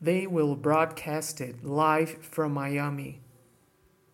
They will broadcast it live from Miami.